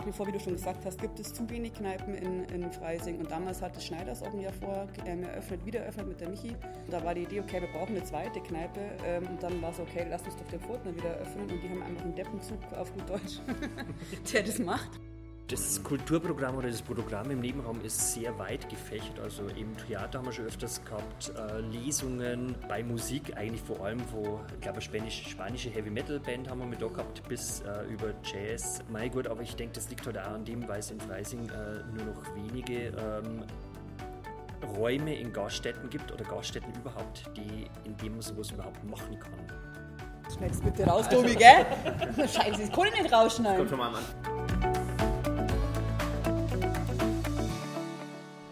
nach wie vor, wie du schon gesagt hast, gibt es zu wenig Kneipen in, in Freising. Und damals hat das Schneiders auch ein Jahr vor ähm, eröffnet, wieder eröffnet mit der Michi. Und da war die Idee, okay, wir brauchen eine zweite Kneipe. Ähm, und dann war es okay, lass uns doch den Furtner wieder eröffnen. Und die haben einfach einen Deppenzug auf gut Deutsch, der das macht. Das Kulturprogramm oder das Programm im Nebenraum ist sehr weit gefächert. Also im Theater haben wir schon öfters gehabt, äh, Lesungen bei Musik, eigentlich vor allem, wo, ich glaube, eine spanische, spanische Heavy Metal Band haben wir mit da gehabt, bis äh, über Jazz. Mein gut, aber ich denke, das liegt halt auch an dem, weil es in Freising äh, nur noch wenige ähm, Räume in Gaststätten gibt oder Gaststätten überhaupt, die, in denen man sowas überhaupt machen kann. Schneid's bitte raus, Tobi, gell? Scheiße, das kann ich nicht rausschneiden. Kommt schon mal an.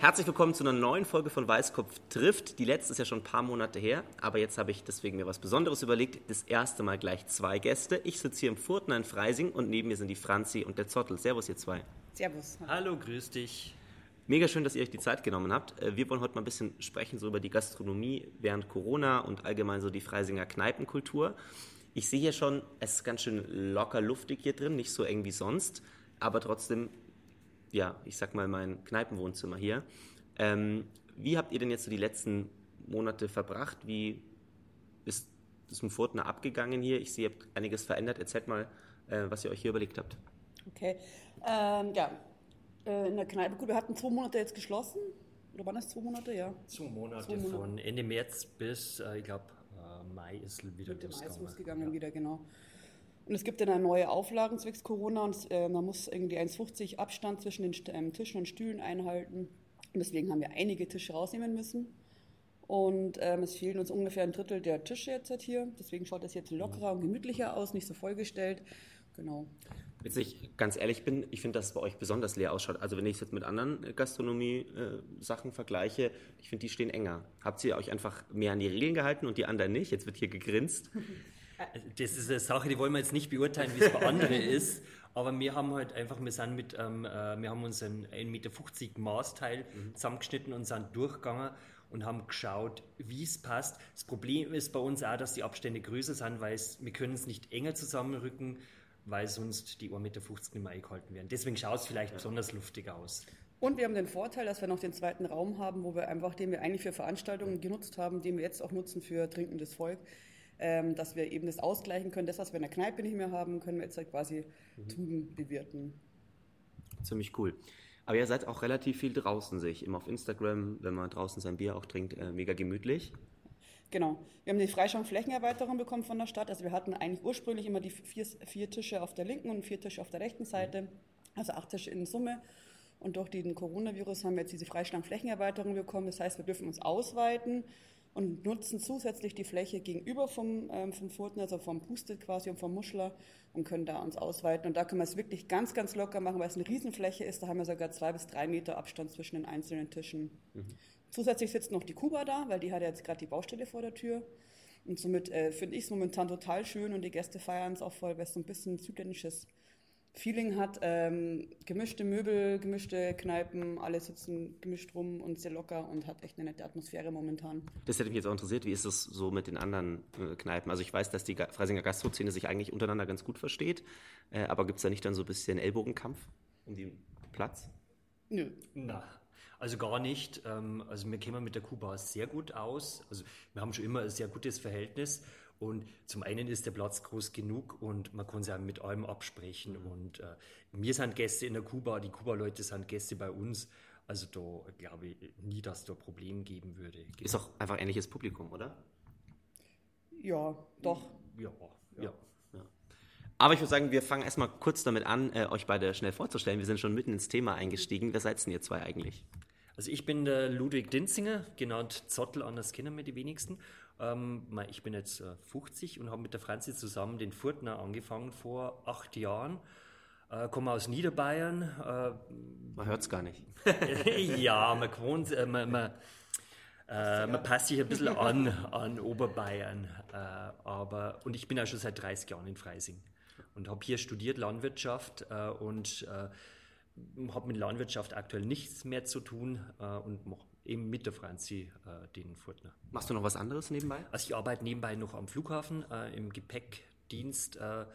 Herzlich willkommen zu einer neuen Folge von Weißkopf trifft. Die letzte ist ja schon ein paar Monate her, aber jetzt habe ich deswegen mir was Besonderes überlegt. Das erste Mal gleich zwei Gäste. Ich sitze hier im Furtner in Freising und neben mir sind die Franzi und der Zottel. Servus, ihr zwei. Servus. Hallo, grüß dich. Mega schön, dass ihr euch die Zeit genommen habt. Äh, Wir wollen heute mal ein bisschen sprechen so über die Gastronomie während Corona und allgemein so die Freisinger Kneipenkultur. Ich sehe hier schon, es ist ganz schön locker luftig hier drin, nicht so eng wie sonst, aber trotzdem ja, ich sag mal, mein Kneipenwohnzimmer hier. Ähm, wie habt ihr denn jetzt so die letzten Monate verbracht? Wie ist es im Furtner abgegangen hier? Ich sehe, ihr habt einiges verändert. Erzählt mal, äh, was ihr euch hier überlegt habt. Okay. Ähm, ja, äh, in der Kneipe, gut, wir hatten zwei Monate jetzt geschlossen. Oder waren das zwei Monate? Ja. Zwei Monate, Zwei Monate. von Ende März bis, äh, ich glaube, Mai ist wieder Mit dem Eis losgegangen. losgegangen Ja. wieder, genau. Und es gibt dann eine neue Auflagen zwecks Corona und äh, man muss irgendwie 1,50 Abstand zwischen den ähm, Tischen und Stühlen einhalten. Und deswegen haben wir einige Tische rausnehmen müssen. Und ähm, es fehlen uns ungefähr ein Drittel der Tische jetzt halt hier. Deswegen schaut das jetzt lockerer und gemütlicher aus, nicht so vollgestellt. Genau. Jetzt ich ganz ehrlich bin, ich finde, dass es bei euch besonders leer ausschaut. Also wenn ich es jetzt mit anderen Gastronomie-Sachen vergleiche, ich finde, die stehen enger. Habt ihr euch einfach mehr an die Regeln gehalten und die anderen nicht? Jetzt wird hier gegrinst. Das ist eine Sache, die wollen wir jetzt nicht beurteilen, wie es bei anderen ist. Aber wir haben halt einfach, wir sind mit, ähm, äh, wir haben uns ein 1,50 Meter Maßteil zusammengeschnitten und sind durchgegangen und haben geschaut, wie es passt. Das Problem ist bei uns auch, dass die Abstände größer sind, weil wir können es nicht enger zusammenrücken, weil sonst die 1,50 Meter nicht mehr eingehalten werden. Deswegen schaut es vielleicht besonders luftig aus. Und wir haben den Vorteil, dass wir noch den zweiten Raum haben, wo wir einfach, den wir eigentlich für Veranstaltungen genutzt haben, den wir jetzt auch nutzen für trinkendes Volk, dass wir eben das ausgleichen können. Das, was wir in der Kneipe nicht mehr haben, können wir jetzt halt quasi drüben bewirten. Ziemlich cool. Aber ihr seid auch relativ viel draußen, sehe ich. Immer auf Instagram, wenn man draußen sein Bier auch trinkt, äh, mega gemütlich. Genau. Wir haben die Freischaum-Flächenerweiterung bekommen von der Stadt. Also wir hatten eigentlich ursprünglich immer die vier, vier Tische auf der linken und vier Tische auf der rechten Seite, also acht Tische in Summe. Und durch den Coronavirus haben wir jetzt diese Freischlagen-Flächenerweiterung bekommen. Das heißt, wir dürfen uns ausweiten und nutzen zusätzlich die Fläche gegenüber vom, ähm, vom Furten, also vom Pustet quasi und vom Muschler und können da uns ausweiten. Und da können wir es wirklich ganz, ganz locker machen, weil es eine Riesenfläche ist. Da haben wir sogar zwei bis drei Meter Abstand zwischen den einzelnen Tischen. Zusätzlich sitzt noch die Kuba da, weil die hat ja jetzt gerade die Baustelle vor der Tür. Und somit äh, finde ich es momentan total schön und die Gäste feiern es auch voll, weil es so ein bisschen südländisches Feeling hat. Ähm, gemischte Möbel, gemischte Kneipen, alle sitzen gemischt rum und sehr locker und hat echt eine nette Atmosphäre momentan. Das hätte mich jetzt auch interessiert, wie ist es so mit den anderen äh, Kneipen? Also ich weiß, dass die Ga- Freisinger Gastro-Szene sich eigentlich untereinander ganz gut versteht, äh, aber gibt es da nicht dann so ein bisschen Ellbogenkampf um den Platz? Nö. Na, also gar nicht. Ähm, Also wir kommen mit der Kuba sehr gut aus. Also wir haben schon immer ein sehr gutes Verhältnis. Und zum einen ist der Platz groß genug und man kann sich auch mit allem absprechen. Und äh, wir sind Gäste in der Kuba, die Kuba-Leute sind Gäste bei uns. Also da glaube ich nie, dass da Problem geben würde. Ist auch einfach ähnliches Publikum, oder? Ja, doch. Ja, ja. Aber ich würde sagen, wir fangen erstmal kurz damit an, äh, euch beide schnell vorzustellen. Wir sind schon mitten ins Thema eingestiegen. Wer seid denn ihr zwei eigentlich? Also ich bin der Ludwig Dinzinger, genannt Zottel, anders kennen wir die wenigsten. Ähm, ich bin jetzt äh, 50 und habe mit der Franzi zusammen den Furtner angefangen vor acht Jahren. Äh, komme aus Niederbayern. Man hört es gar nicht. Äh, ja, man gewohnt, äh, man, man, äh, man passt sich ein bisschen an, an Oberbayern. Äh, aber, und ich bin auch schon seit 30 Jahren in Freising und habe hier studiert Landwirtschaft äh, und äh, habe mit Landwirtschaft aktuell nichts mehr zu tun äh, und mache eben mit der Franzi äh, den Furtner. Machst du noch was anderes nebenbei? Also ich arbeite nebenbei noch am Flughafen äh, im Gepäckdienst äh, äh,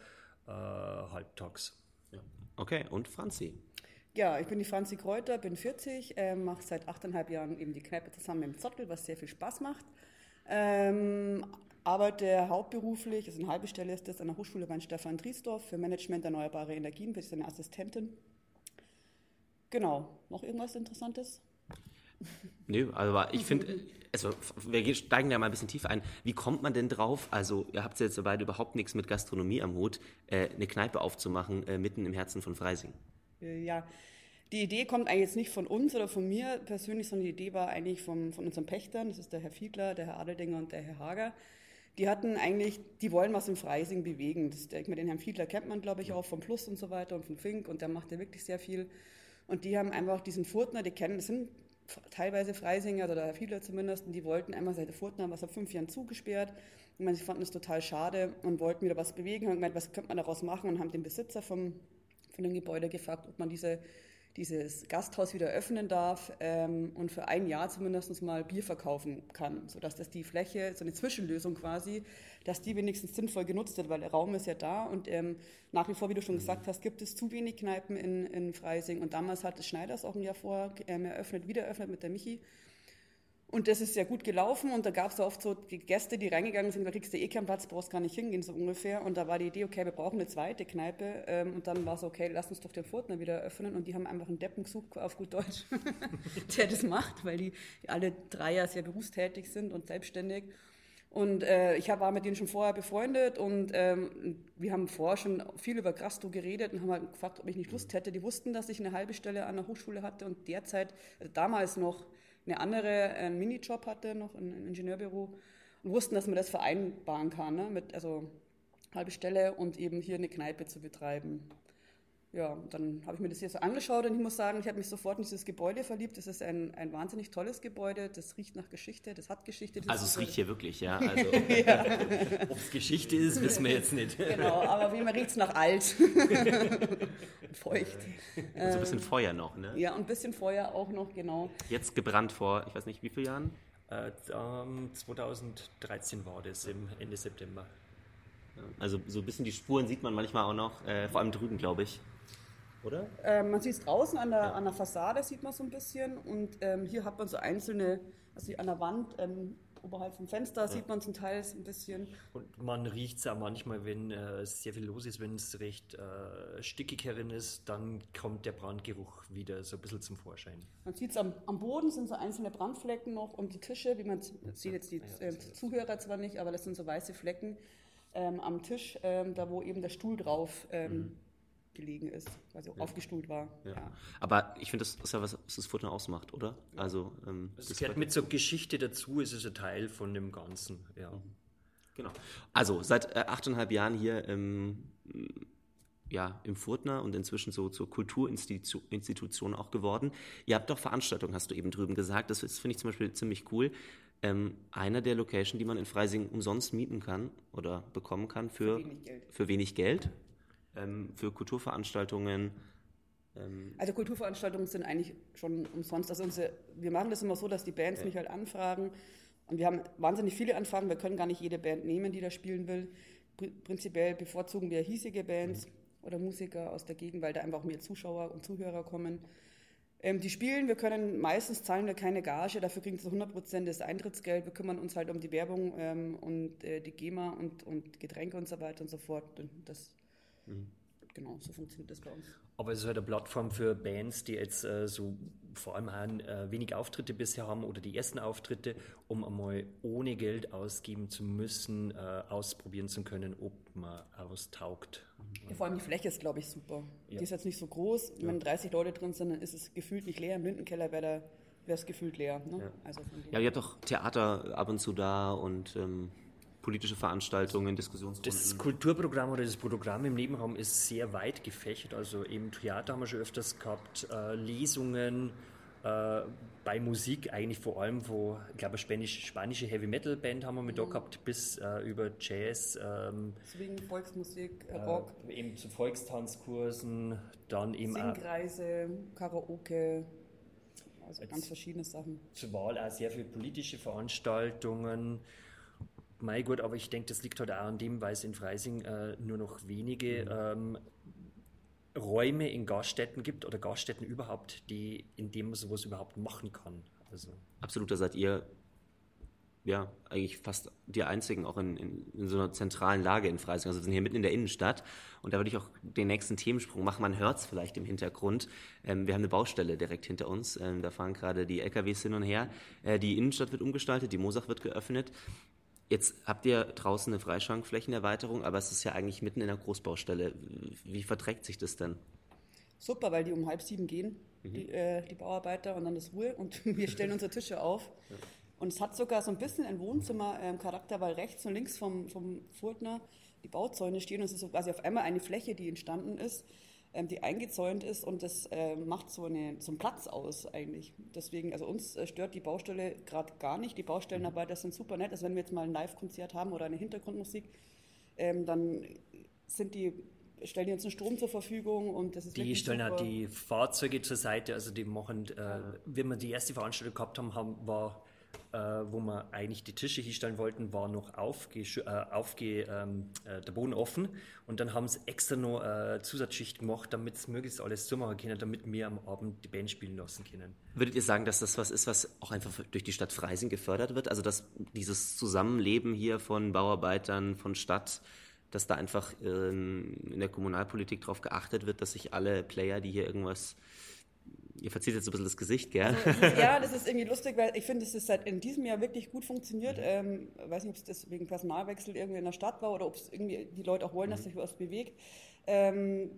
halbtags. Okay, und Franzi? Ja, ich bin die Franzi Kräuter, bin 40, äh, mache seit achteinhalb Jahren eben die Kneipe zusammen mit dem Zottel, was sehr viel Spaß macht. Ähm, arbeite hauptberuflich, also eine halbe Stelle ist das, an der Hochschule bei Stefan Driesdorf für Management erneuerbare Energien, bin ich eine Assistentin. Genau, noch irgendwas Interessantes? Nö, aber ich finde, also wir steigen da mal ein bisschen tiefer ein. Wie kommt man denn drauf? Also, ihr habt jetzt beide überhaupt nichts mit Gastronomie am Hut, äh, eine Kneipe aufzumachen, äh, mitten im Herzen von Freising. Äh, ja, die Idee kommt eigentlich jetzt nicht von uns oder von mir persönlich, sondern die Idee war eigentlich vom, von unseren Pächtern. Das ist der Herr Fiedler, der Herr Adeldinger und der Herr Hager. Die hatten eigentlich, die wollen was im Freising bewegen. Das, ich meine, den Herrn Fiedler kennt man, glaube ich, auch vom Plus und so weiter und vom Fink und der macht ja wirklich sehr viel. Und die haben einfach diesen Furtner, die kennen, das sind teilweise Freisinger oder Fiedler zumindest, die wollten einmal seit der Furtner was seit fünf Jahren zugesperrt. Und sie fanden es total schade und wollten wieder was bewegen, haben gemeint, was könnte man daraus machen und haben den Besitzer vom von dem Gebäude gefragt, ob man diese, dieses Gasthaus wieder öffnen darf ähm, und für ein Jahr zumindest mal Bier verkaufen kann, sodass das die Fläche, so eine Zwischenlösung quasi, dass die wenigstens sinnvoll genutzt wird, weil der Raum ist ja da. Und ähm, nach wie vor, wie du schon gesagt hast, gibt es zu wenig Kneipen in, in Freising. Und damals hat Schneiders auch ein Jahr vorher ähm, eröffnet, wieder eröffnet mit der Michi und das ist sehr gut gelaufen und da gab es oft so Gäste, die reingegangen sind, da kriegst du eh keinen Platz, brauchst gar nicht hingehen, so ungefähr. Und da war die Idee, okay, wir brauchen eine zweite Kneipe. Ähm, und dann war es okay, lass uns doch den Furtner wieder eröffnen. Und die haben einfach einen Deppen gesucht, auf gut Deutsch, der das macht, weil die alle drei ja sehr berufstätig sind und selbstständig. Und äh, ich war mit denen schon vorher befreundet und ähm, wir haben vorher schon viel über Grasto geredet und haben halt gefragt, ob ich nicht Lust hätte. Die wussten, dass ich eine halbe Stelle an der Hochschule hatte und derzeit, also damals noch, eine andere einen Minijob hatte, noch ein Ingenieurbüro und wussten, dass man das vereinbaren kann, ne? mit also halbe Stelle und eben hier eine Kneipe zu betreiben. Ja, dann habe ich mir das hier so angeschaut und ich muss sagen, ich habe mich sofort in dieses Gebäude verliebt. Das ist ein, ein wahnsinnig tolles Gebäude, das riecht nach Geschichte, das hat Geschichte. Das also es riecht hier wirklich, ja. Also. ja. Ob es Geschichte ist, wissen wir jetzt nicht. genau, aber wie man riecht es nach alt. und feucht. Und so ein bisschen Feuer noch, ne? Ja, und ein bisschen Feuer auch noch, genau. Jetzt gebrannt vor, ich weiß nicht, wie viele Jahren? Äh, 2013 war das, im Ende September. Also so ein bisschen die Spuren sieht man manchmal auch noch, äh, vor allem drüben, glaube ich oder? Ähm, man sieht es draußen an der, ja. an der Fassade, sieht man so ein bisschen. Und ähm, hier hat man so einzelne, also an der Wand, ähm, oberhalb vom Fenster, ja. sieht man zum Teil ein bisschen. Und man riecht es auch manchmal, wenn äh, sehr viel los ist, wenn es recht äh, stickig herin ist, dann kommt der Brandgeruch wieder so ein bisschen zum Vorschein. Man sieht es am, am, Boden, sind so einzelne Brandflecken noch und die Tische, wie man sieht jetzt die ja, äh, Zuhörer zwar nicht, aber das sind so weiße Flecken ähm, am Tisch, ähm, da wo eben der Stuhl drauf ähm, mhm gelegen ist, also ja. aufgestuhlt war. Ja. Ja. Aber ich finde, das ist ja was, was das Futter ausmacht, oder? Also, ähm, das, das gehört mit zur Geschichte dazu, es ist ein Teil von dem Ganzen, ja. Mhm. Genau. Also, seit äh, achteinhalb Jahren hier ähm, ja, im Furtner und inzwischen so zur Kulturinstitution auch geworden. Ihr habt doch Veranstaltungen, hast du eben drüben gesagt. Das finde ich zum Beispiel ziemlich cool. Ähm, einer der Location, die man in Freising umsonst mieten kann oder bekommen kann für, für wenig Geld. Für wenig Geld ähm, für Kulturveranstaltungen? Ähm also Kulturveranstaltungen sind eigentlich schon umsonst. Also unsere, wir machen das immer so, dass die Bands ja. mich halt anfragen. Und wir haben wahnsinnig viele Anfragen. Wir können gar nicht jede Band nehmen, die da spielen will. Prinzipiell bevorzugen wir hiesige Bands mhm. oder Musiker aus der Gegend, weil da einfach mehr Zuschauer und Zuhörer kommen. Ähm, die spielen, wir können meistens zahlen wir keine Gage, dafür kriegen sie 100 Prozent des Eintrittsgeld. Wir kümmern uns halt um die Werbung ähm, und äh, die GEMA und, und Getränke und so weiter und so fort. Und das Mhm. Genau, so funktioniert das bei uns. Aber es ist halt eine Plattform für Bands, die jetzt äh, so vor allem auch, äh, wenig Auftritte bisher haben oder die ersten Auftritte, um einmal ohne Geld ausgeben zu müssen, äh, ausprobieren zu können, ob man austaugt. Ja, vor allem die Fläche ist, glaube ich, super. Ja. Die ist jetzt nicht so groß. Ja. Wenn 30 Leute drin sind, dann ist es gefühlt nicht leer. Im Lindenkeller wäre es gefühlt leer. Ne? Ja. Also ja, ihr habt doch Theater ab und zu da und ähm, politische Veranstaltungen, Diskussionsrunden? Das Kulturprogramm oder das Programm im Nebenraum ist sehr weit gefächert. Also im Theater haben wir schon öfters gehabt, äh, Lesungen, äh, bei Musik eigentlich vor allem, wo, ich glaube, Spanisch, spanische Heavy Metal Band haben wir mit mhm. da gehabt, bis äh, über Jazz. Ähm, Deswegen Volksmusik, äh, Rock. eben zu Volkstanzkursen, dann eben Singreise, Karaoke. Also ganz verschiedene Sachen. Zur Wahl auch sehr viele politische Veranstaltungen. Mei gut, aber ich denke, das liegt halt auch an dem, weil es in Freising äh, nur noch wenige mhm. ähm, Räume in Gaststätten gibt oder Gaststätten überhaupt, die, in denen man sowas überhaupt machen kann. Also. Absolut, da seid ihr ja, eigentlich fast die einzigen auch in, in, in, so einer zentralen Lage in Freising. Also wir sind hier mitten in der Innenstadt und da würde ich auch den nächsten Themensprung machen. Man hört es vielleicht im Hintergrund. Ähm, wir haben eine Baustelle direkt hinter uns. Ähm, da fahren gerade die LKWs hin und her. Äh, die Innenstadt wird umgestaltet, die Mosach wird geöffnet. Jetzt habt ihr draußen eine Freischankflächenerweiterung, aber es ist ja eigentlich mitten in der Großbaustelle. Wie verträgt sich das denn? Super, weil die um halb sieben gehen, mhm. die, äh, die, Bauarbeiter, und dann ist Ruhe und wir stellen unsere Tische auf. Ja. Und es hat sogar so ein bisschen ein Wohnzimmer-Charakter, ähm, weil rechts und links vom, vom Furtner die Bauzäune stehen und es ist so quasi auf einmal eine Fläche, die entstanden ist, ähm, die eingezäunt ist und das äh, macht so, eine, so einen Platz aus eigentlich. Deswegen, also uns äh, stört die Baustelle gerade gar nicht. Die Baustellenarbeiter sind super nett. Also wenn wir jetzt mal ein Live-Konzert haben oder eine Hintergrundmusik, ähm, dann sind die stellen jetzt einen Strom zur Verfügung und das ist Die stellen auch die Fahrzeuge zur Seite, also die machen, äh, wenn wir die erste Veranstaltung gehabt haben, haben war äh, wo wir eigentlich die Tische hinstellen wollten, war noch aufge, äh, aufge ähm, äh, der Boden offen und dann haben sie extra noch äh, Zusatzschicht gemacht, damit es möglichst alles zumachen können, damit wir am Abend die Band spielen lassen können. Würdet ihr sagen, dass das was ist, was auch einfach durch die Stadt Freising gefördert wird? Also dass dieses Zusammenleben hier von Bauarbeitern, von Stadt, dass da einfach ähm, in der Kommunalpolitik darauf geachtet wird, dass sich alle Player, die hier irgendwas Ihr verzieht jetzt ein bisschen das Gesicht, gell? Also, ja, das ist irgendwie lustig, weil ich finde, es seit in diesem Jahr wirklich gut funktioniert. Ich ähm, weiß nicht, ob es wegen Personalwechsel irgendwie in der Stadt war oder ob es irgendwie die Leute auch wollen, dass mhm. sich was bewegt. Ähm,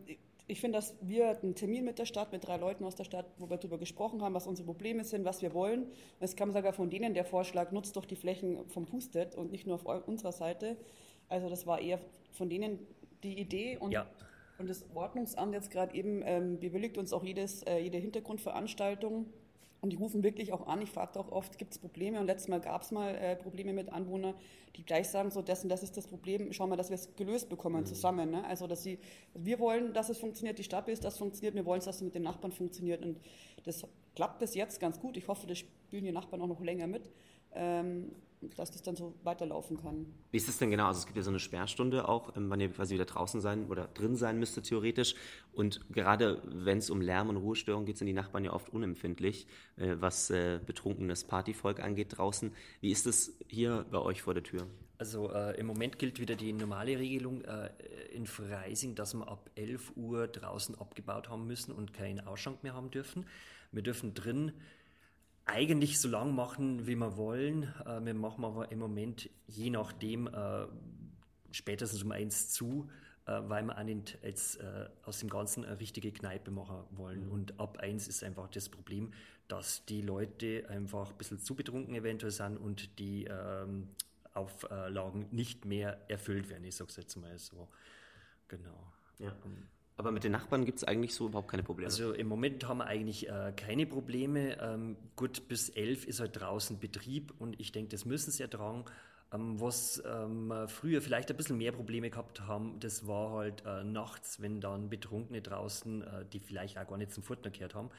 ich finde, dass wir einen Termin mit der Stadt, mit drei Leuten aus der Stadt, wo wir darüber gesprochen haben, was unsere Probleme sind, was wir wollen. Und es kam sogar von denen der Vorschlag, nutzt doch die Flächen vom Pustet und nicht nur auf unserer Seite. Also das war eher von denen die Idee. Und ja. Und das Ordnungsamt jetzt gerade eben ähm, bewilligt uns auch jedes, äh, jede Hintergrundveranstaltung. Und die rufen wirklich auch an. Ich frage auch oft, gibt es Probleme? Und letztes Mal gab es mal äh, Probleme mit Anwohnern, die gleich sagen, so das und das ist das Problem, schauen wir, dass wir es gelöst bekommen mhm. zusammen. Ne? Also, dass sie, wir wollen, dass es funktioniert, die Stadt will, dass es funktioniert, wir wollen, dass es mit den Nachbarn funktioniert. Und das klappt bis jetzt ganz gut. Ich hoffe, das spielen die Nachbarn auch noch länger mit. Ähm, dass das dann so weiterlaufen kann. Wie ist es denn genau? Also es gibt ja so eine Sperrstunde auch, ähm, wann ihr quasi wieder draußen sein oder drin sein müsste theoretisch. Und gerade wenn es um Lärm und Ruhestörung geht, sind die Nachbarn ja oft unempfindlich, äh, was äh, betrunkenes Partyvolk angeht draußen. Wie ist es hier bei euch vor der Tür? Also äh, im Moment gilt wieder die normale Regelung äh, in Freising, dass wir ab 11 Uhr draußen abgebaut haben müssen und keinen Ausschank mehr haben dürfen. Wir dürfen drin eigentlich so lang machen, wie wir wollen. Äh, wir machen aber im Moment je nachdem äh, spätestens um eins zu, äh, weil wir auch nicht jetzt äh, aus dem Ganzen eine richtige Kneipe machen wollen. Mhm. Und ab eins ist einfach das Problem, dass die Leute einfach ein bisschen zu betrunken eventuell sind und die ähm, Auflagen nicht mehr erfüllt werden. Ich sage es jetzt mal so. Genau. Ja. Um, aber mit den Nachbarn gibt es eigentlich so überhaupt keine Probleme? Also im Moment haben wir eigentlich äh, keine Probleme. Ähm, gut, bis elf ist halt draußen Betrieb und ich denke, das müssen sie ertragen. Ähm, was ähm, früher vielleicht ein bisschen mehr Probleme gehabt haben, das war halt äh, nachts, wenn dann Betrunkene draußen, äh, die vielleicht auch gar nicht zum Furtner gehört haben,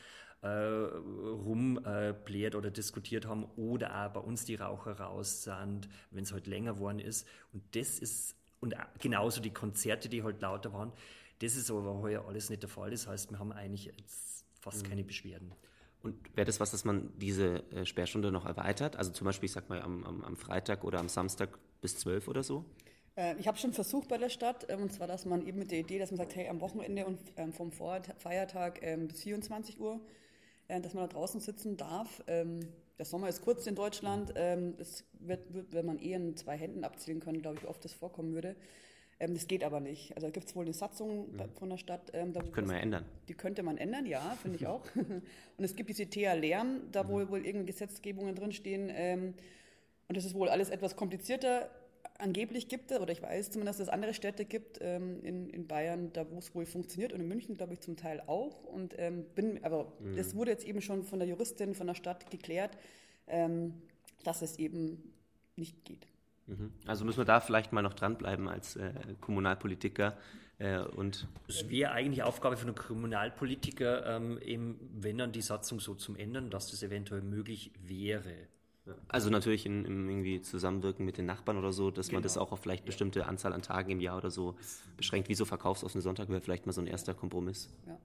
äh, rumbläht äh, oder diskutiert haben oder auch bei uns die Raucher raus sind, wenn es halt länger geworden ist. Und das ist, und genauso die Konzerte, die halt lauter waren, das ist aber heuer alles nicht der Fall. Das heißt, wir haben eigentlich jetzt fast mhm. keine Beschwerden. Und wäre das was, dass man diese äh, Sperrstunde noch erweitert? Also zum Beispiel, ich sag mal, am, am, am Freitag oder am Samstag bis 12 oder so? Äh, ich habe schon versucht bei der Stadt, ähm, und zwar, dass man eben mit der Idee, dass man sagt, hey, am Wochenende und ähm, vom Feiertag ähm, bis 24 Uhr, äh, dass man da draußen sitzen darf. Der Sommer ist kurz in Deutschland. Es wird, wird, wenn man eh in zwei Händen abzählen können, glaube ich, wie oft das vorkommen würde. Ähm, das geht aber nicht. Also da gibt es wohl eine Satzung mhm. von der Stadt. Ähm, da, die könnte man ja ändern. Die könnte man ändern, ja, finde ich auch. und es gibt diese TH Lärm, da mhm. wohl, wohl irgendeine Gesetzgebungen drinstehen. Ähm, und das ist wohl alles etwas komplizierter. Angeblich gibt es, oder ich weiß zumindest, dass es andere Städte gibt ähm, in, in Bayern, da wo es wohl funktioniert und in München, glaube ich, zum Teil auch. Und ähm, bin, aber mhm. das wurde jetzt eben schon von der Juristin von der Stadt geklärt, ähm, dass es eben nicht geht. Mhm. Also müssen wir da vielleicht mal noch dranbleiben als äh, Kommunalpolitiker. Äh, und es wäre eigentlich Aufgabe von einem Kommunalpolitiker, ähm, eben, wenn dann die Satzung so zum Ändern, dass das eventuell möglich wäre. Also natürlich in, in, irgendwie Zusammenwirken mit den Nachbarn oder so, dass genau. man das genau. auch auf vielleicht bestimmte Anzahl an Tagen im Jahr oder so beschränkt. Wie so verkaufsoffene Sonntag wäre vielleicht mal so ein erster Kompromiss. Ja.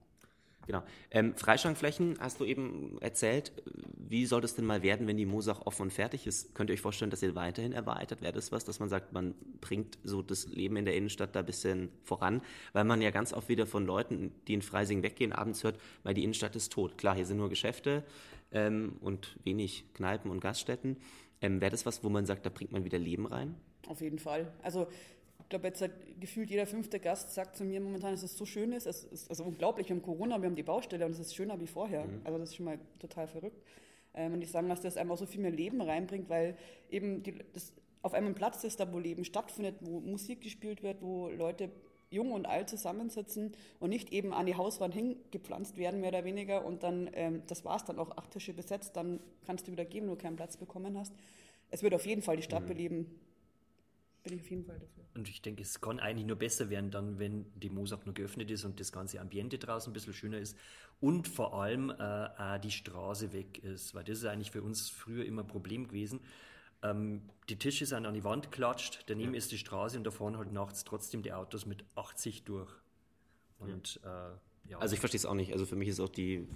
Genau. Ähm, Freistandflächen hast du eben erzählt. Wie soll das denn mal werden, wenn die Mosach offen und fertig ist? Könnt ihr euch vorstellen, dass ihr weiterhin erweitert? Wäre das was, dass man sagt, man bringt so das Leben in der Innenstadt da ein bisschen voran? Weil man ja ganz oft wieder von Leuten, die in Freising weggehen, abends hört, weil die Innenstadt ist tot. Klar, hier sind nur Geschäfte ähm, und wenig Kneipen und Gaststätten. Ähm, Wäre das was, wo man sagt, da bringt man wieder Leben rein? Auf jeden Fall. Also glaube, jetzt gefühlt jeder fünfte Gast sagt zu mir momentan, dass es so schön ist. Es ist also unglaublich. Wir haben Corona, wir haben die Baustelle und es ist schöner wie vorher. Mhm. Also das ist schon mal total verrückt. Ähm, und ich sage, dass das einfach so viel mehr Leben reinbringt, weil eben die, das auf einem Platz ist, da wo Leben stattfindet, wo Musik gespielt wird, wo Leute jung und alt zusammensitzen und nicht eben an die Hauswand hingepflanzt werden, mehr oder weniger. Und dann, ähm, das war es dann auch, acht Tische besetzt, dann kannst du wieder gehen, wenn du keinen Platz bekommen hast. Es wird auf jeden Fall die Stadt mhm. beleben. Bin ich auf jeden Fall dafür. Und ich denke, es kann eigentlich nur besser werden, dann, wenn die Mosach nur geöffnet ist und das ganze Ambiente draußen ein bisschen schöner ist und vor allem äh, auch die Straße weg ist, weil das ist eigentlich für uns früher immer ein Problem gewesen ähm, die Tische sind an die Wand geklatscht, daneben ja. ist die Straße und da fahren halt nachts trotzdem die Autos mit 80 durch. Und, ja. Äh, ja. Also ich verstehe es auch nicht. Also für mich ist auch die,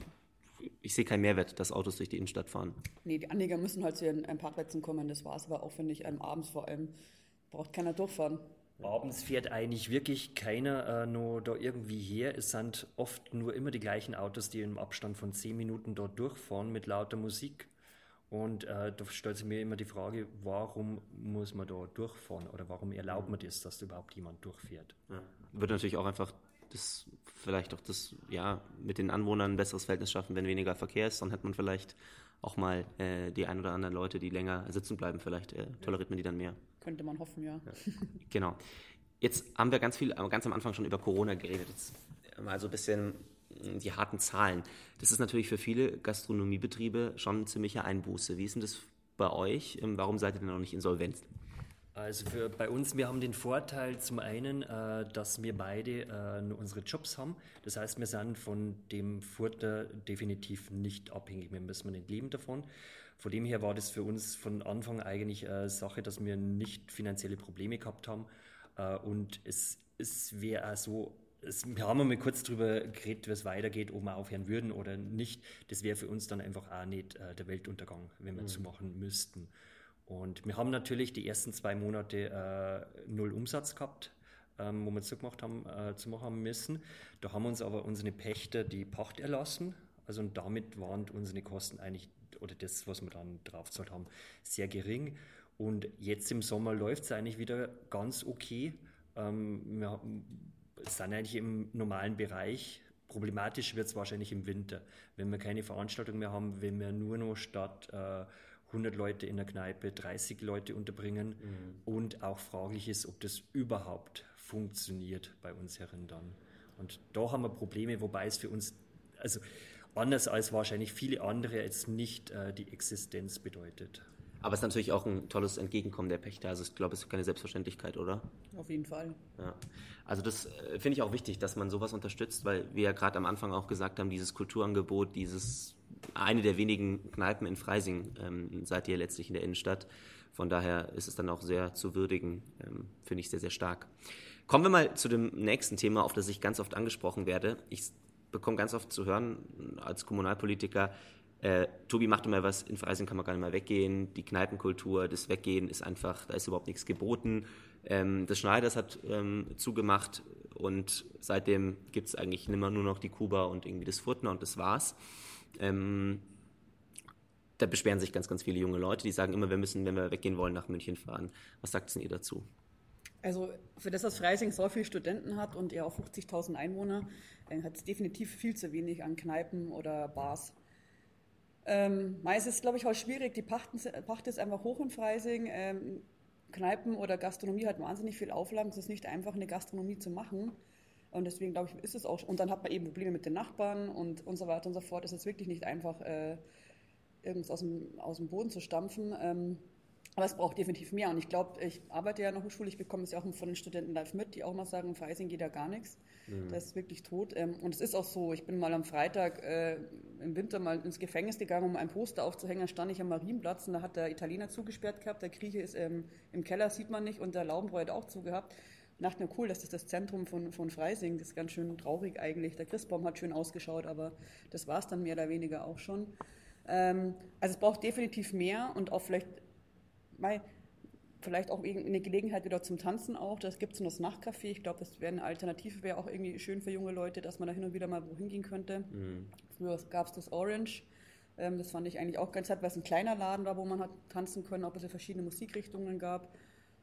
ich sehe keinen Mehrwert, dass Autos durch die Innenstadt fahren. Nee, die Anleger müssen halt zu ihren Parkplätzen kommen, das war es aber aufwendig, ähm, abends vor allem braucht keiner durchfahren. Abends fährt eigentlich wirklich keiner äh, nur da irgendwie her. Es sind oft nur immer die gleichen Autos, die im Abstand von 10 Minuten dort durchfahren mit lauter Musik. Und äh, da stellt sich mir immer die Frage, warum muss man da durchfahren oder warum erlaubt man das, dass da überhaupt jemand durchfährt? Ja. Wird natürlich auch einfach das, vielleicht auch das, ja, mit den Anwohnern ein besseres Verhältnis schaffen, wenn weniger Verkehr ist, dann hat man vielleicht auch mal äh, die ein oder anderen Leute, die länger sitzen bleiben, vielleicht äh, toleriert man die dann mehr. Könnte man hoffen, ja. ja. Genau. Jetzt haben wir ganz viel, ganz am Anfang schon über Corona geredet. Jetzt mal so ein bisschen die harten Zahlen. Das ist natürlich für viele Gastronomiebetriebe schon ein ziemlicher Einbuße. Wie ist denn das bei euch? Ähm, warum seid ihr denn noch nicht insolvent? Also für, bei uns, wir haben den Vorteil zum einen, äh, dass wir beide äh, unsere Jobs haben. Das heißt, wir sind von dem Furter definitiv nicht abhängig. Wir müssen nicht leben davon. Von dem her war das für uns von Anfang eigentlich eine Sache, dass wir nicht finanzielle Probleme gehabt haben. Äh, und es, es wäre auch so es, wir haben mal kurz darüber geredet, wie es weitergeht, ob wir aufhören würden oder nicht. Das wäre für uns dann einfach auch nicht äh, der Weltuntergang, wenn wir mhm. zu machen müssten. Und wir haben natürlich die ersten zwei Monate äh, null Umsatz gehabt, ähm, wo wir zugemacht haben, äh, zu machen müssen. Da haben uns aber unsere Pächter die Pacht erlassen. Also und damit waren unsere Kosten eigentlich, oder das, was wir dann draufzahlt haben, sehr gering. Und jetzt im Sommer läuft es eigentlich wieder ganz okay. Ähm, wir sind eigentlich im normalen Bereich. Problematisch wird es wahrscheinlich im Winter, wenn wir keine Veranstaltung mehr haben, wenn wir nur noch statt äh, 100 Leute in der Kneipe 30 Leute unterbringen mhm. und auch fraglich ist, ob das überhaupt funktioniert bei uns herin dann. Und da haben wir Probleme, wobei es für uns, also anders als wahrscheinlich viele andere, jetzt nicht äh, die Existenz bedeutet. Aber es ist natürlich auch ein tolles Entgegenkommen der Pächter. Also ich glaube, es ist keine Selbstverständlichkeit, oder? Auf jeden Fall. Ja. Also das äh, finde ich auch wichtig, dass man sowas unterstützt, weil wir ja gerade am Anfang auch gesagt haben, dieses Kulturangebot, dieses eine der wenigen Kneipen in Freising ähm, seid ihr letztlich in der Innenstadt. Von daher ist es dann auch sehr zu würdigen, ähm, finde ich sehr, sehr stark. Kommen wir mal zu dem nächsten Thema, auf das ich ganz oft angesprochen werde. Ich bekomme ganz oft zu hören als Kommunalpolitiker, äh, Tobi macht immer was, in Freising kann man gar nicht mehr weggehen, die Kneipenkultur, das Weggehen ist einfach, da ist überhaupt nichts geboten. Ähm, das Schneiders hat ähm, zugemacht und seitdem gibt es eigentlich nimmer nur noch die Kuba und irgendwie das Furtner und das war's. Ähm, da beschweren sich ganz, ganz viele junge Leute, die sagen immer, wir müssen, wenn wir weggehen wollen, nach München fahren. Was sagt denn ihr dazu? Also für das, dass Freising so viele Studenten hat und ja auch 50.000 Einwohner, hat es definitiv viel zu wenig an Kneipen oder Bars. Ähm, meist ist glaube ich, auch schwierig. Die Pachten, Pacht ist einfach hoch in Freising. Ähm, Kneipen oder Gastronomie hat wahnsinnig viel Auflagen. Es ist nicht einfach, eine Gastronomie zu machen. Und deswegen, glaube ich, ist es auch. Und dann hat man eben Probleme mit den Nachbarn und, und so weiter und so fort. Es ist wirklich nicht einfach, äh, irgendwas aus dem, aus dem Boden zu stampfen. Ähm, Aber es braucht definitiv mehr. Und ich glaube, ich arbeite ja noch in Schule, ich bekomme es ja auch von den Studenten live mit, die auch mal sagen, in Freising geht ja gar nichts. Mhm. Das ist wirklich tot. Ähm, und es ist auch so, ich bin mal am Freitag äh, im Winter mal ins Gefängnis gegangen, um ein Poster aufzuhängen. Da stand ich am Marienplatz und da hat der Italiener zugesperrt gehabt. Der Grieche ist ähm, im Keller, sieht man nicht, und der Laubenbräu hat auch zugehabt. Ich dachte mir, cool, das ist das Zentrum von, von Freising. Das ist ganz schön traurig eigentlich. Der Christbaum hat schön ausgeschaut, aber das war es dann mehr oder weniger auch schon. Ähm, also es braucht definitiv mehr und auch vielleicht, weil vielleicht auch eine Gelegenheit wieder zum Tanzen auch. Das gibt es noch das Nachtcafé. Ich glaube, das wäre eine Alternative, wäre auch irgendwie schön für junge Leute, dass man da hin und wieder mal wohin gehen könnte. Mhm. Früher gab es das Orange. Ähm, das fand ich eigentlich auch ganz nett, weil es ein kleiner Laden war, wo man hat tanzen können, ob es ja verschiedene Musikrichtungen gab.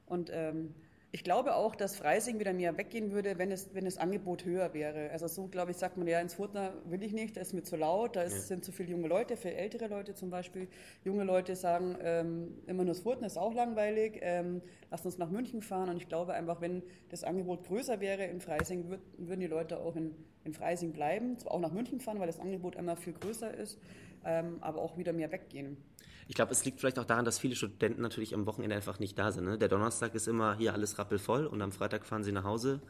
Und ähm, ich glaube auch, dass Freising wieder mehr weggehen würde, wenn, es, wenn das Angebot höher wäre. Also so, glaube ich, sagt man, ja, ins Furtner will ich nicht, da ist mir zu laut, da ist, ja. sind zu viele junge Leute, für ältere Leute zum Beispiel. Junge Leute sagen, ähm, immer nur das Furtner ist auch langweilig, ähm, lass uns nach München fahren. Und ich glaube einfach, wenn das Angebot größer wäre in Freising, würd, würden die Leute auch in, in Freising bleiben, zwar auch nach München fahren, weil das Angebot einmal viel größer ist, ähm, aber auch wieder mehr weggehen. Ich glaube, es liegt vielleicht auch daran, dass viele Studenten natürlich am Wochenende einfach nicht da sind. Ne? Der Donnerstag ist immer hier alles rappelvoll und am Freitag fahren sie nach Hause.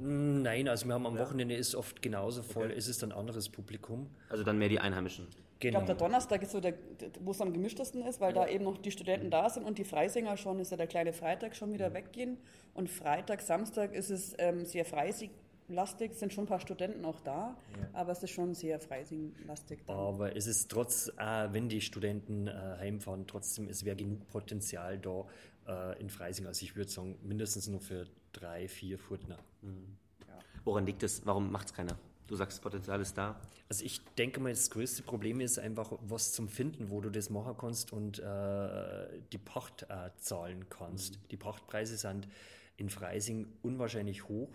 Nein, also wir haben am ja. Wochenende ist oft genauso voll, okay. ist es dann anderes Publikum. Also dann mehr die Einheimischen. Genau. Ich glaube, der Donnerstag ist so der, wo es am gemischtesten ist, weil ja. da eben noch die Studenten da sind und die Freisinger schon, ist ja der kleine Freitag schon wieder mhm. weggehen. Und Freitag, Samstag ist es ähm, sehr freisig, lastig, sind schon ein paar Studenten auch da, ja. aber es ist schon sehr freisinglastig. Dann. Aber es ist trotz, äh, wenn die Studenten äh, heimfahren, trotzdem, es wäre genug Potenzial da äh, in Freising. Also ich würde sagen, mindestens nur für drei, vier Furtner. Mhm. Ja. Woran liegt es? Warum macht es keiner? Du sagst, das Potenzial ist da. Also ich denke mal, das größte Problem ist einfach, was zum Finden, wo du das machen kannst und äh, die Pacht äh, zahlen kannst. Mhm. Die Pachtpreise sind in Freising unwahrscheinlich hoch.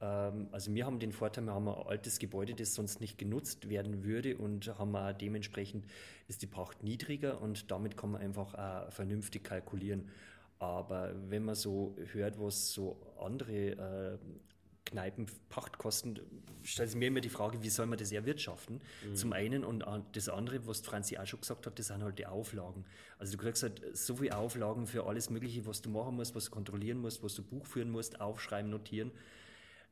Ähm, also wir haben den Vorteil, wir haben ein altes Gebäude, das sonst nicht genutzt werden würde und haben auch dementsprechend ist die Pacht niedriger und damit kann man einfach auch vernünftig kalkulieren. Aber wenn man so hört, was so andere äh, Kneipen Pachtkosten, stellt sich mir immer die Frage, wie soll man das erwirtschaften? Mhm. Zum einen und das andere, was Franzi auch schon gesagt hat, das sind halt die Auflagen. Also du kriegst halt so viele Auflagen für alles Mögliche, was du machen musst, was du kontrollieren musst, was du Buch führen musst, aufschreiben, notieren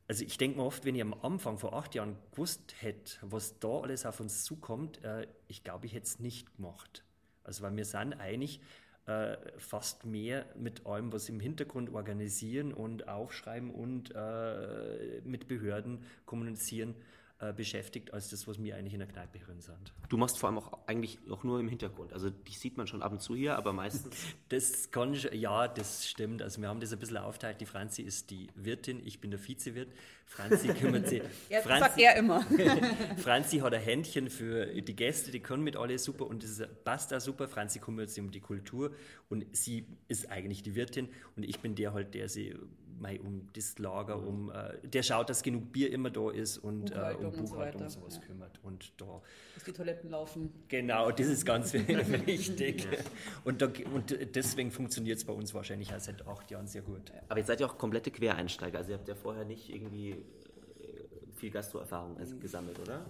also ich denke mir oft, wenn ich am Anfang vor acht Jahren gewusst hätte, was da alles auf uns zukommt, äh, ich glaube, ich hätte es nicht gemacht. Also weil wir sind eigentlich äh, fast mehr mit allem, was im Hintergrund organisieren und aufschreiben und äh, mit Behörden kommunizieren, äh, beschäftigt, als das, was wir eigentlich in der Kneipe hören sind. Du machst vor allem auch eigentlich auch nur im Hintergrund. Also dich sieht man schon ab und zu hier, aber meistens. das kann ich, ja, das stimmt. Also wir haben das ein bisschen aufteilt. Die Franzi ist die Wirtin, ich bin der Vizewirt. Franzi kümmert sich. ja, Franzi, sagt er immer. Franzi hat ein Händchen für die Gäste, die können mit alle super und das passt da super. Franzi kümmert sich um die Kultur und sie ist eigentlich die Wirtin und ich bin der halt, der sie mei, um das Lager, um äh, der schaut, dass genug Bier immer da ist und Buchhaltung, äh, um Buchhaltung und, so und sowas ja. kümmert. Und da, dass die Toiletten laufen. Genau, das ist ganz wichtig. Und, da, und deswegen funktioniert es bei uns wahrscheinlich auch seit acht Jahren sehr gut. Aber jetzt seid ihr auch komplette Quereinsteiger. Also ihr habt ja vorher nicht irgendwie äh, viel Gastroerfahrung gesammelt, oder?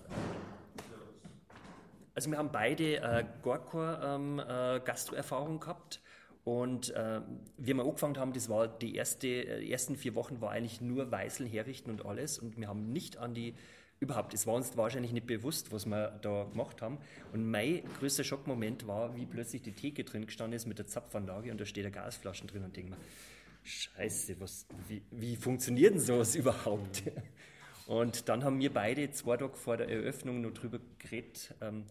Also wir haben beide äh, Gorkor ähm, äh, Gastroerfahrung gehabt. Und äh, wir angefangen haben, das war die erste, äh, ersten vier Wochen war eigentlich nur Weißeln herrichten und alles. Und wir haben nicht an die, überhaupt, es war uns wahrscheinlich nicht bewusst, was wir da gemacht haben. Und mein größter Schockmoment war, wie plötzlich die Theke drin gestanden ist mit der Zapfanlage und da steht eine Gasflaschen drin und denke mir, Scheiße, was, wie, wie funktioniert denn sowas überhaupt? Und dann haben wir beide zwei Tage vor der Eröffnung noch drüber geredet. Ähm,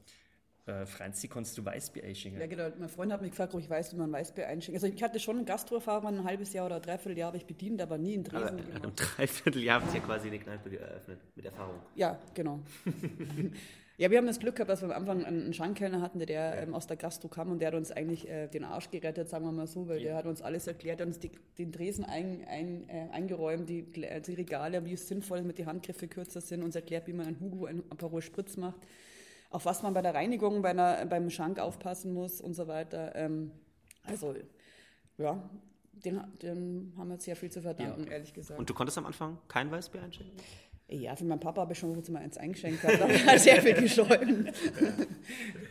äh, Franzi, kannst du Weißbier einschenken? Ja, genau. Mein Freund hat mich gefragt, ob ich weiß, wie man Weißbier einschenkt. Also ich hatte schon eine Gastroerfahrung, ein halbes Jahr oder ein Dreivierteljahr habe ich bedient, aber nie in Dresden. Aber, Ein Dreivierteljahr habt ihr quasi eine Kneipe eröffnet, mit Erfahrung. Ja, genau. ja, wir haben das Glück gehabt, dass wir am Anfang einen Schankkellner hatten, der, der ähm, aus der Gastro kam und der hat uns eigentlich äh, den Arsch gerettet, sagen wir mal so, weil ja. der hat uns alles erklärt, hat uns die, den Dresen ein, ein, äh, eingeräumt, die, die Regale, wie es sinnvoll ist, mit die Handgriffe kürzer sind, uns erklärt, wie man einen Hugo, einen Aperol Spritz macht auf was man bei der Reinigung, bei einer, beim Schank aufpassen muss und so weiter. Ähm, also, ja, den, den, haben wir sehr viel zu verdanken, ja. ehrlich gesagt. Und du konntest am Anfang kein Weißbier einschenken? Ja, für meinen Papa habe ich schon kurz mal eins eingeschenkt. Da hat sehr viel geschollen.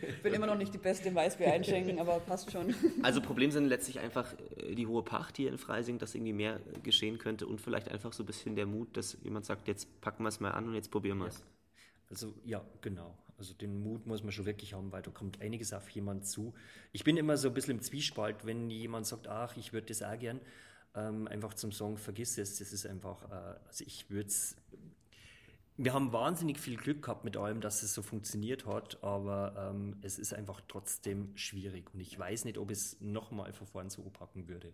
Ich bin immer noch nicht die Beste im Weißbier einschenken, aber passt schon. Also Problem sind letztlich einfach äh, die hohe Pacht hier in Freising, dass irgendwie mehr geschehen könnte und vielleicht einfach so ein bisschen der Mut, dass jemand sagt, jetzt packen wir es mal an und jetzt probieren wir es. Ja. Also ja, genau. Also den Mut muss man schon wirklich haben, weil da kommt einiges auf jemand zu. Ich bin immer so ein bisschen im Zwiespalt, wenn jemand sagt, ach, ich würde das auch gern, ähm, einfach zum Song, vergiss es, das ist einfach, äh, also ich würde es wir haben wahnsinnig viel Glück gehabt mit allem, dass es so funktioniert hat, aber ähm, es ist einfach trotzdem schwierig und ich weiß nicht, ob es nochmal von vorn so packen würde.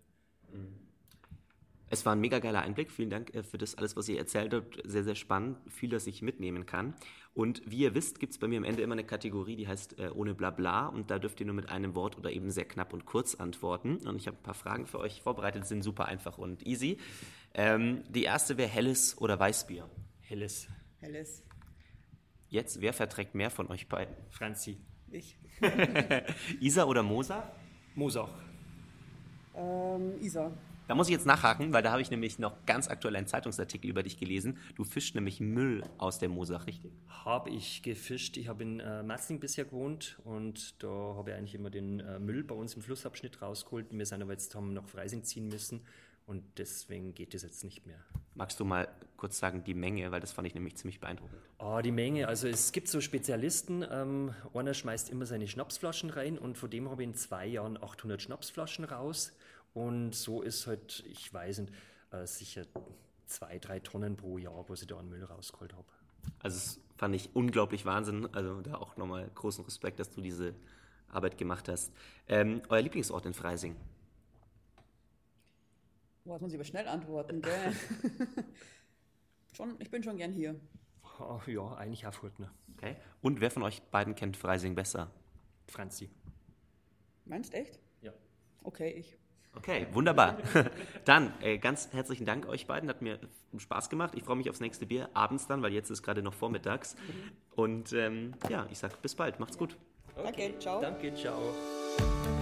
Es war ein mega geiler Einblick. Vielen Dank äh, für das alles, was ihr erzählt habt. Sehr, sehr spannend. Viel, das ich mitnehmen kann. Und wie ihr wisst, gibt es bei mir am Ende immer eine Kategorie, die heißt äh, ohne Blabla. Und da dürft ihr nur mit einem Wort oder eben sehr knapp und kurz antworten. Und ich habe ein paar Fragen für euch vorbereitet, sind super einfach und easy. Ähm, die erste wäre Helles oder Weißbier? Helles. Helles. Jetzt, wer verträgt mehr von euch beiden? Franzi. Ich. Isa oder Mosa? Mosa. Ähm, Isa. Da muss ich jetzt nachhaken, weil da habe ich nämlich noch ganz aktuell einen Zeitungsartikel über dich gelesen. Du fischst nämlich Müll aus der Mosach, richtig? Habe ich gefischt. Ich habe in äh, Matzling bisher gewohnt und da habe ich eigentlich immer den äh, Müll bei uns im Flussabschnitt rausgeholt. Wir sind aber jetzt haben nach Freising ziehen müssen und deswegen geht es jetzt nicht mehr. Magst du mal kurz sagen, die Menge, weil das fand ich nämlich ziemlich beeindruckend. Oh, die Menge, also es gibt so Spezialisten, ähm, einer schmeißt immer seine Schnapsflaschen rein und von dem habe ich in zwei Jahren 800 Schnapsflaschen raus und so ist halt, ich weiß nicht, äh, sicher zwei, drei Tonnen pro Jahr, wo ich da an Müll rausgeholt habe. Also das fand ich unglaublich Wahnsinn, also da auch nochmal großen Respekt, dass du diese Arbeit gemacht hast. Ähm, euer Lieblingsort in Freising? Boah, das muss ich aber schnell antworten, gell? schon, ich bin schon gern hier. Oh, ja, eigentlich Erfurt, ne? Okay. Und wer von euch beiden kennt Freising besser? Franzi. Meinst echt? Ja. Okay, ich. Okay, wunderbar. Dann äh, ganz herzlichen Dank euch beiden. Hat mir Spaß gemacht. Ich freue mich aufs nächste Bier. Abends dann, weil jetzt ist gerade noch vormittags. Und ähm, ja, ich sage bis bald. Macht's gut. Okay. Danke, ciao. Danke, ciao.